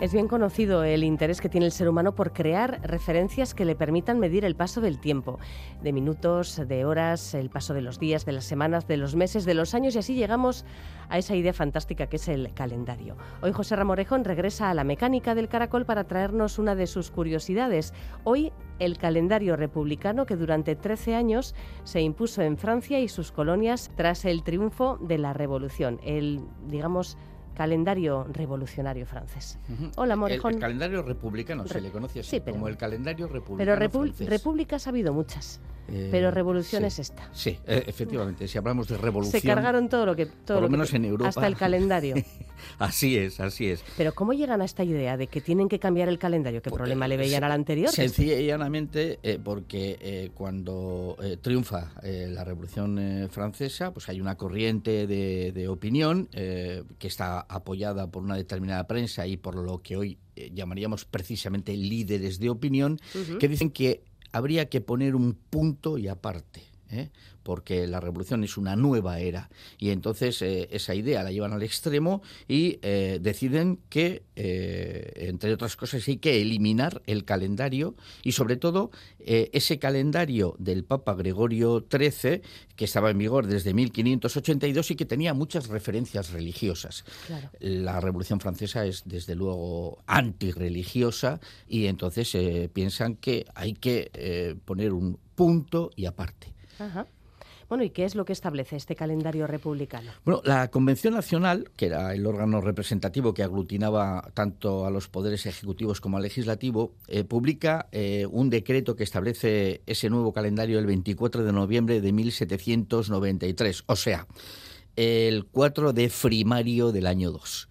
Speaker 2: Es bien conocido el interés que tiene el ser humano por crear referencias que le permitan medir el paso del tiempo, de minutos, de horas, el paso de los días, de las semanas, de los meses, de los años y así llegamos a esa idea fantástica que es el calendario. Hoy José Ramorejón regresa a la mecánica del caracol para traernos una de sus curiosidades. Hoy el calendario republicano que durante 13 años se impuso en Francia y sus colonias tras el triunfo de la revolución. El, digamos, calendario revolucionario francés. Hola, Morejón.
Speaker 7: El, calendario republicano se le conoce así, como el calendario republicano
Speaker 2: Pero
Speaker 7: francés.
Speaker 2: repúblicas ha habido muchas. Pero eh, revolución es esta.
Speaker 7: Sí, eh, efectivamente. Si hablamos de revolución.
Speaker 2: Se cargaron todo lo que. Todo
Speaker 7: por
Speaker 2: lo,
Speaker 7: menos en Europa.
Speaker 2: Hasta el calendario. <laughs>
Speaker 7: así es, así es.
Speaker 2: Pero ¿cómo llegan a esta idea de que tienen que cambiar el calendario? ¿Qué problema le veían al anterior?
Speaker 7: Sencilla y llanamente eh, porque cuando triunfa la revolución francesa, pues hay una corriente de, de opinión que está apoyada por una determinada prensa y por lo que hoy llamaríamos precisamente líderes de opinión, que dicen que habría que poner un punto y aparte. ¿eh? Porque la revolución es una nueva era y entonces eh, esa idea la llevan al extremo y eh, deciden que, entre otras cosas, hay que eliminar el calendario y sobre todo ese calendario del Papa Gregorio XIII que estaba en vigor desde 1582 y que tenía muchas referencias religiosas. La revolución francesa es desde luego antirreligiosa y entonces piensan que hay que poner un punto y aparte.
Speaker 2: Bueno, ¿y qué es lo que establece este calendario republicano?
Speaker 7: Bueno, la Convención Nacional, que era el órgano representativo que aglutinaba tanto a los poderes ejecutivos como al legislativo, eh, publica eh, un decreto que establece ese nuevo calendario el 24 de noviembre de 1793, o sea, el 4 de frimario del año 2.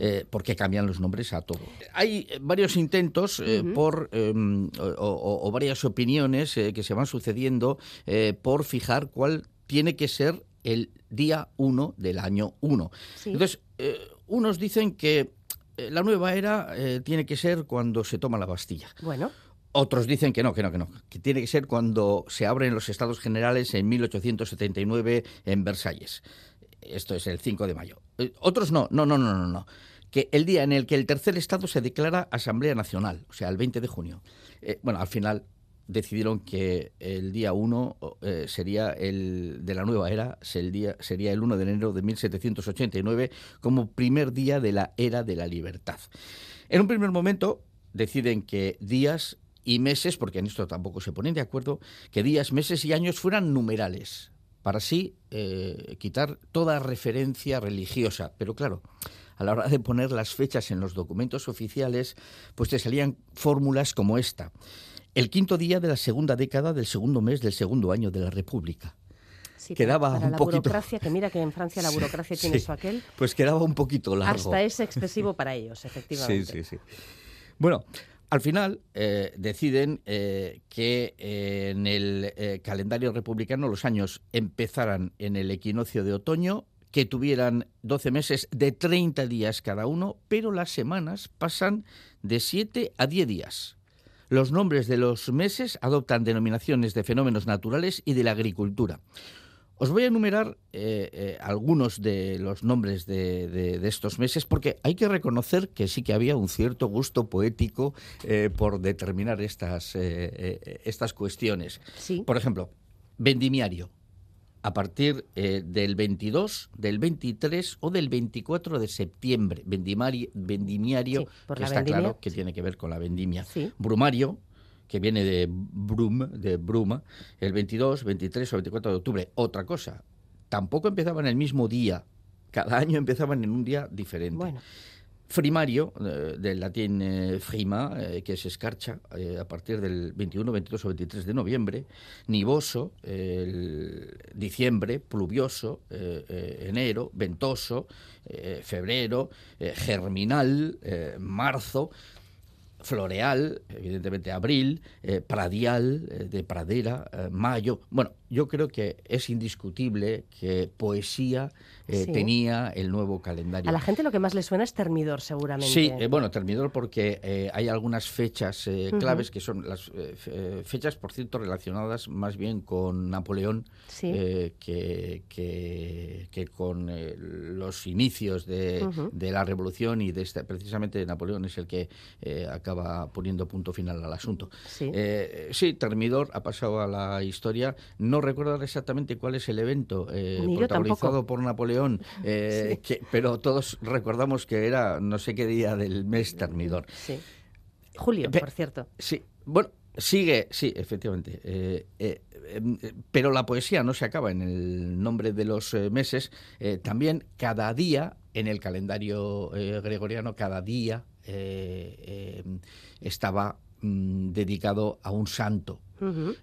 Speaker 7: Eh, porque cambian los nombres a todo. Hay eh, varios intentos eh, por em, o, varias opiniones que se van sucediendo por fijar cuál tiene que ser el día 1 del año 1. Entonces, unos dicen que la nueva era tiene que ser cuando se toma la Bastilla.
Speaker 2: Bueno.
Speaker 7: Otros dicen que no, que no, que no, que tiene que ser cuando se abren los estados generales en 1879 en Versalles. Esto es el 5 de mayo. Otros no, no, no, no, no, no que el día en el que el tercer Estado se declara Asamblea Nacional, o sea, el 20 de junio. Eh, bueno, al final decidieron que el día 1 eh, sería el de la nueva era, día, sería el 1 de enero de 1789 como primer día de la era de la libertad. En un primer momento deciden que días y meses, porque en esto tampoco se ponen de acuerdo, que días, meses y años fueran numerales, para así eh, quitar toda referencia religiosa. Pero claro, a la hora de poner las fechas en los documentos oficiales, pues te salían fórmulas como esta. El quinto día de la segunda década del segundo mes del segundo año de la República. quedaba
Speaker 2: para
Speaker 7: un
Speaker 2: la
Speaker 7: poquito...
Speaker 2: burocracia, que mira que en Francia la <laughs> burocracia tiene su aquel.
Speaker 7: Pues quedaba un poquito largo.
Speaker 2: Hasta es excesivo para ellos, <laughs> efectivamente.
Speaker 7: Sí, sí, sí. Bueno, al final eh, deciden eh, que eh, en el calendario republicano los años empezaran en el equinoccio de otoño que tuvieran 12 meses de 30 días cada uno, pero las semanas pasan de 7 a 10 días. Los nombres de los meses adoptan denominaciones de fenómenos naturales y de la agricultura. Os voy a enumerar eh, eh, algunos de los nombres de, estos meses porque hay que reconocer que sí que había un cierto gusto poético eh, por determinar estas, estas cuestiones. Por ejemplo, vendimiario a partir del 22, del 23 o del 24 de septiembre. vendimiario, que está claro que tiene que ver con la vendimia. Brumario, que viene de brum, de bruma, el 22, 23 o 24 de octubre. Otra cosa, tampoco empezaban el mismo día. Cada año empezaban en un día diferente. Bueno frimario, eh, del latín eh, frima, eh, que se escarcha a partir del 21, 22 o 23 de noviembre, nivoso, el diciembre, pluvioso, enero, ventoso, febrero, germinal, marzo. Floreal, evidentemente abril, eh, pradial, eh, de pradera, eh, mayo. Bueno, yo creo que es indiscutible que poesía tenía el nuevo calendario.
Speaker 2: A la gente lo que más le suena es Termidor, seguramente.
Speaker 7: Sí, bueno, Termidor porque hay algunas fechas claves que son las fechas, por cierto, relacionadas más bien con Napoleón que, que, con los inicios de, de, la revolución y de esta, precisamente Napoleón es el que acaba poniendo punto final al asunto. Sí. Eh, sí, Termidor ha pasado a la historia. No recuerdo exactamente cuál es el evento eh, protagonizado por Napoleón, <laughs> eh, pero todos recordamos que era no sé qué día del mes Termidor.
Speaker 2: Sí. Julio, por cierto.
Speaker 7: Sí, bueno, Sigue, sí, efectivamente. Em, pero la poesía no se acaba en el nombre de los meses. también cada día, en el calendario gregoriano, cada día eh, em, estaba mm, dedicado a un santo.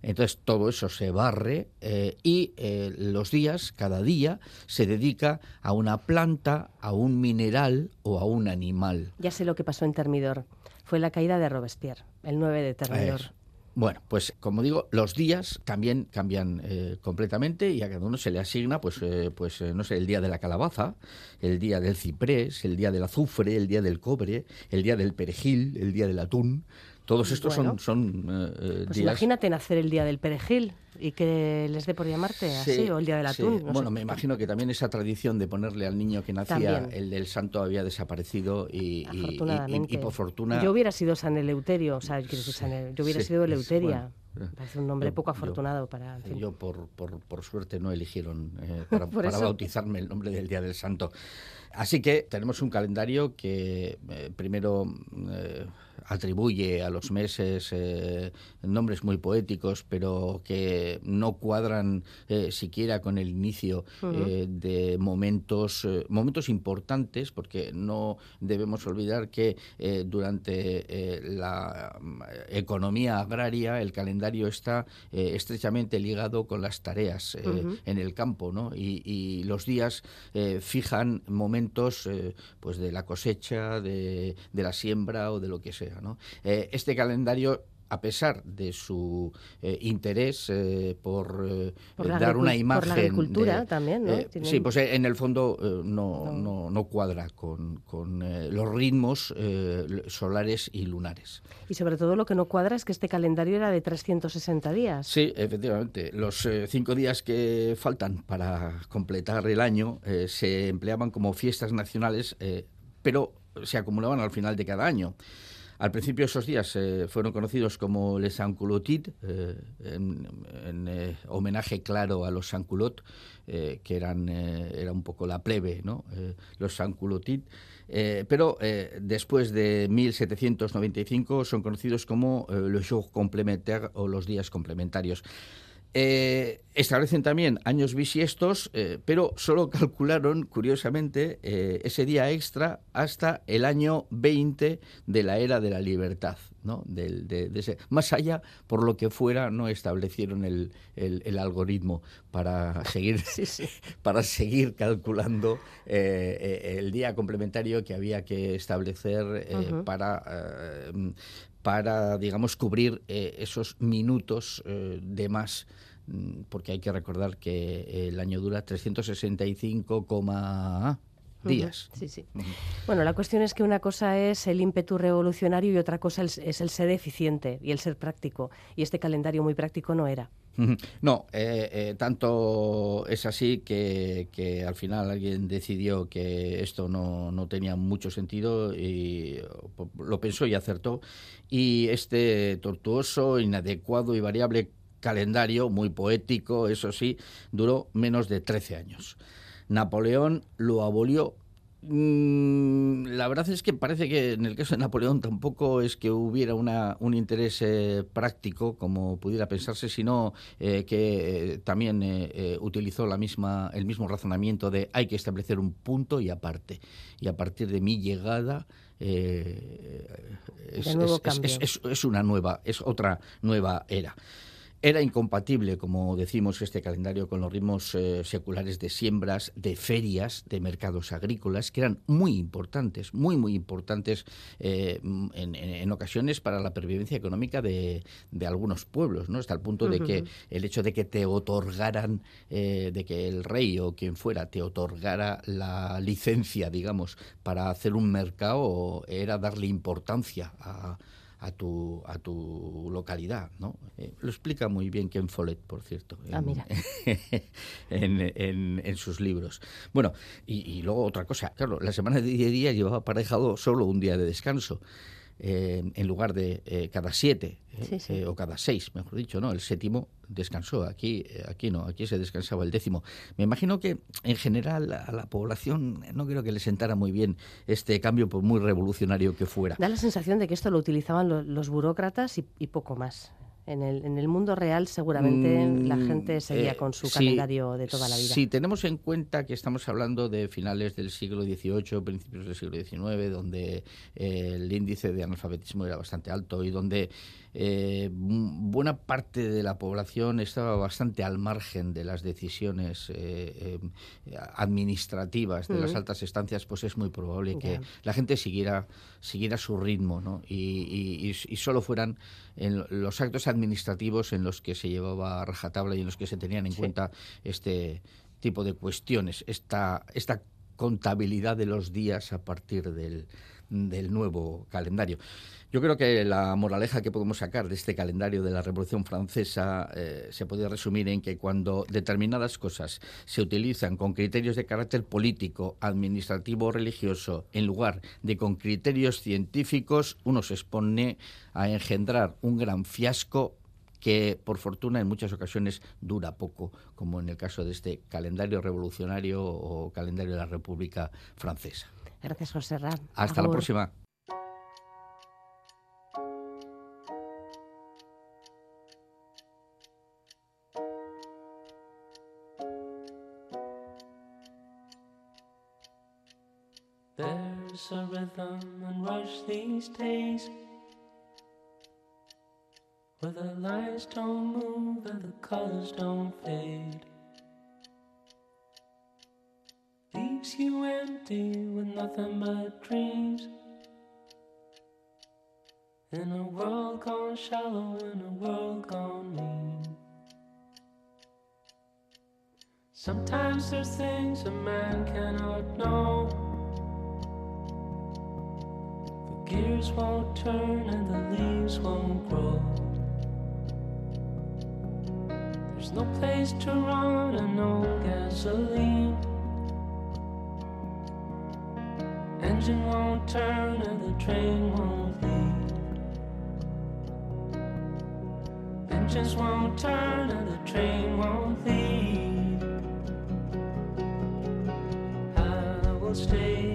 Speaker 7: Entonces todo eso se barre eh, y eh, los días, cada día, se dedica a una planta, a un mineral o a un animal.
Speaker 2: Ya sé lo que pasó en Termidor. Fue la caída de Robespierre, el 9 de Termidor.
Speaker 7: Bueno, pues como digo, los días también cambian eh, completamente y a cada uno se le asigna, pues, eh, pues eh, no sé, el día de la calabaza, el día del ciprés, el día del azufre, el día del cobre, el día del perejil, el día del atún. Todos estos son, son
Speaker 2: pues Imagínate nacer el día del perejil y que les dé por llamarte así, o el día del atún.
Speaker 7: bueno, me imagino que también esa tradición de ponerle al niño que nacía el del santo había desaparecido y, y, por fortuna.
Speaker 2: Yo hubiera sido San Eleuterio, o sea, yo hubiera sido Eleuteria. Parece un nombre poco afortunado para.
Speaker 7: Yo, por, por, por, suerte, no eligieron eh, <laughs> para, para bautizarme el nombre del Día del Santo. Así que tenemos un calendario que eh, primero eh, atribuye a los meses eh, nombres muy poéticos, pero que no cuadran siquiera con el inicio de momentos, momentos importantes, porque no debemos olvidar que durante la mm, economía agraria el calendario está estrechamente ligado con las tareas en el campo, ¿no? y, y los días fijan momentos eh, pues de la cosecha, de, la siembra o de lo que sea. ¿No? Eh, este calendario a pesar de su eh, interés por, dar una imagen. Por la
Speaker 2: agricultura también, ¿no?
Speaker 7: Sí, pues en el fondo no, no. no, cuadra con, con los ritmos solares y lunares.
Speaker 2: Y sobre todo lo que no cuadra es que este calendario era de 360 días.
Speaker 7: Sí, efectivamente. Los cinco días que faltan para completar el año se empleaban como fiestas nacionales, pero se acumulaban al final de cada año. Al principio esos días eh, fueron conocidos como les Sansculotit, eh, en, eh, homenaje claro a los Sanculot, que eran era un poco la plebe, ¿no? los Sansculotit. pero después de 1795 son conocidos como los jours complémentaires o los días complementarios. Eh, establecen también años bisiestos, eh, pero solo <laughs> calcularon, curiosamente, eh, ese día extra hasta el año 20 de la era de la libertad. ¿no? de, ese. Más allá, por lo que fuera, no establecieron el, algoritmo para <laughs> seguir, para seguir calculando el día complementario que había que establecer para para, digamos, cubrir esos minutos de más Mm, porque hay que recordar que el año dura 365, días.
Speaker 2: Sí, sí. Bueno, la cuestión es que una cosa es el ímpetu revolucionario y otra cosa es, el ser eficiente y el ser práctico. Y este calendario muy práctico no era. <laughs>
Speaker 7: No, eh, eh, tanto es así que, al final alguien decidió que esto no, no, tenía mucho sentido y lo pensó y acertó. Y este tortuoso, inadecuado y variable calendario, muy poético, eso sí, duró menos de 13 años. Napoleón lo abolió la verdad es que parece que en el caso de Napoleón tampoco es que hubiera una, un interés eh, práctico como pudiera pensarse, sino eh, que eh, también utilizó la misma, el mismo razonamiento de hay que establecer un punto y aparte. Y a partir de mi llegada es, es, una nueva, es otra nueva era. Era incompatible, como decimos, este calendario con los ritmos eh, seculares de siembras, de ferias, de mercados agrícolas, que eran muy importantes, muy, muy importantes eh, en, ocasiones para la pervivencia económica de, algunos pueblos, ¿no? Hasta el punto de que el hecho de que te otorgaran, eh, de que el rey o quien fuera te otorgara la licencia, digamos, para hacer un mercado, era darle importancia a a tu, a tu localidad. ¿no? Eh, lo explica muy bien Ken Follett, por cierto,
Speaker 2: ah,
Speaker 7: en, <laughs> en, sus libros. Bueno, y, luego otra cosa, claro, la semana de 10 días llevaba aparejado solo un día de descanso. Eh, en lugar de eh, cada siete o cada seis, mejor dicho, ¿no? El séptimo descansó. Aquí, aquí no, aquí se descansaba el décimo. Me imagino que en general a la población no creo que le sentara muy bien este cambio, por muy revolucionario que fuera.
Speaker 2: Da la sensación de que esto lo utilizaban los burócratas y poco más. En el, en el mundo real seguramente la mm, gente seguía eh, con su calendario de toda la vida.
Speaker 7: Si tenemos en cuenta que estamos hablando de finales del siglo XVIII, principios del siglo XIX, donde eh, el índice de analfabetismo era bastante alto y donde eh, buena parte de la población estaba bastante al margen de las decisiones eh, eh, administrativas de las altas estancias, pues es muy probable que la gente siguiera, siguiera su ritmo ¿no? y, solo fueran en los actos administrativos en los que se llevaba a rajatabla y en los que se tenían en cuenta este tipo de cuestiones, esta, esta contabilidad de los días a partir del, del nuevo calendario. Yo creo que la moraleja que podemos sacar de este calendario de la Revolución Francesa eh, se puede resumir en que cuando determinadas cosas se utilizan con criterios de carácter político, administrativo o religioso, en lugar de con criterios científicos, uno se expone a engendrar un gran fiasco que por fortuna en muchas ocasiones dura poco, como en el caso de este calendario revolucionario o calendario de la República Francesa.
Speaker 2: Gracias, José Ram.
Speaker 7: Hasta la próxima.
Speaker 8: There's a rhythm and rush these days where the lights don't move and the colors don't fade. Leaves you empty with nothing but dreams. In a world gone shallow, in a world gone mean. Sometimes there's things a man cannot know. The gears won't turn and the leaves won't grow. There's no place to run and no gasoline. Engine won't turn and the train won't leave. Engines won't turn and the train won't leave. I will stay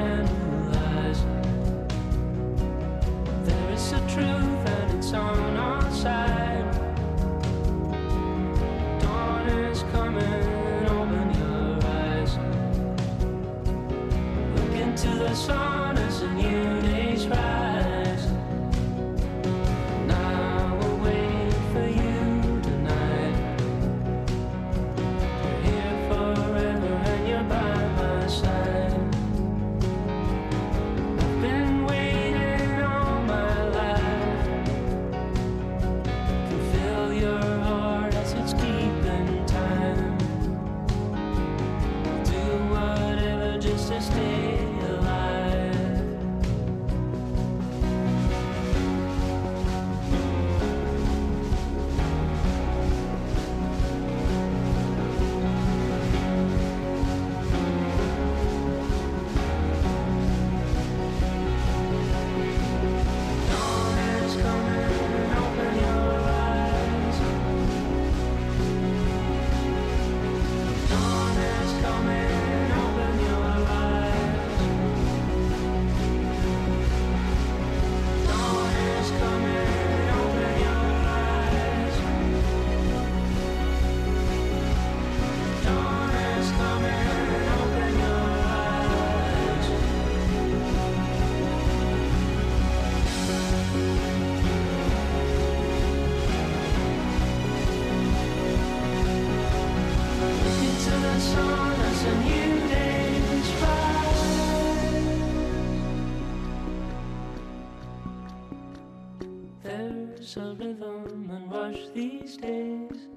Speaker 8: rhythm and rush these days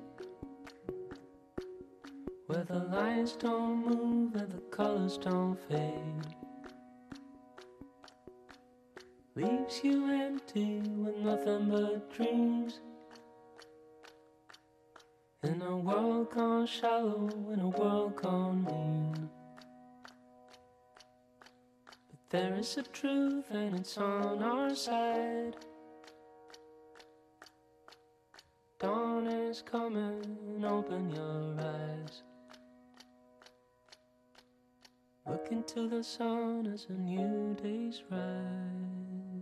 Speaker 8: where the lines don't move and the colors don't fade. Leaves you empty with nothing but dreams. In a world gone shallow, in a world gone mean. But there is a truth and it's on our side. Dawn is coming, open your eyes. Look into the sun as a new day's rise.